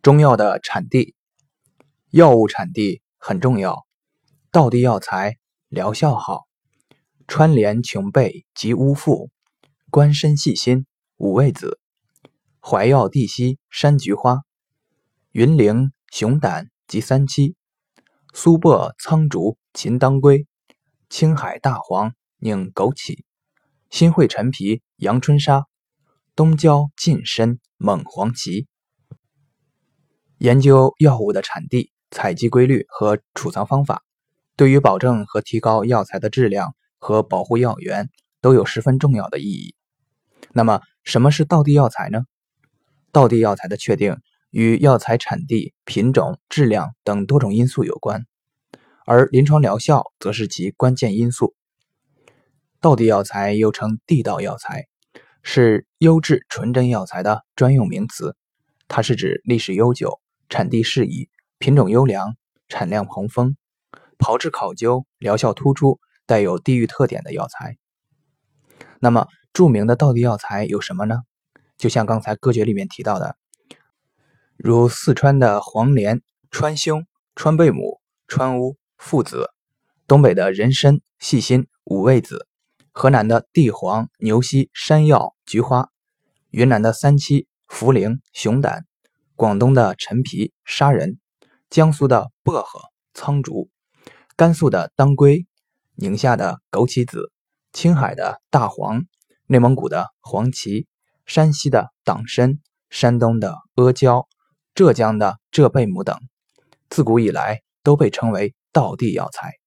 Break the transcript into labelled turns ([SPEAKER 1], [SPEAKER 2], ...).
[SPEAKER 1] 中药的产地，药物产地很重要。道地药材疗效好，川连琼贝及乌附，关参细辛五味子，怀药地西山菊花，云苓熊胆及三七，苏柏苍竹秦当归，青海大黄宁枸杞，新会陈皮阳春砂，东郊近参猛黄芪。研究药物的产地、采集规律和储藏方法，对于保证和提高药材的质量和保护药源都有十分重要的意义。那么，什么是道地药材呢？道地药材的确定与药材产地、品种、质量等多种因素有关，而临床疗效则是其关键因素。道地药材又称地道药材，是优质纯真药材的专用名词，它是指历史悠久。产地适宜、品种优良、产量蓬丰、炮制考究、疗效突出、带有地域特点的药材。那么，著名的道地药材有什么呢？就像刚才歌诀里面提到的，如四川的黄连、川芎、川贝母、川乌、附子；东北的人参、细辛、五味子；河南的地黄、牛膝、山药、菊花；云南的三七、茯苓、熊胆。广东的陈皮、砂仁，江苏的薄荷、苍竹，甘肃的当归，宁夏的枸杞子，青海的大黄，内蒙古的黄芪，山西的党参，山东的阿胶，浙江的浙贝母等，自古以来都被称为道地药材。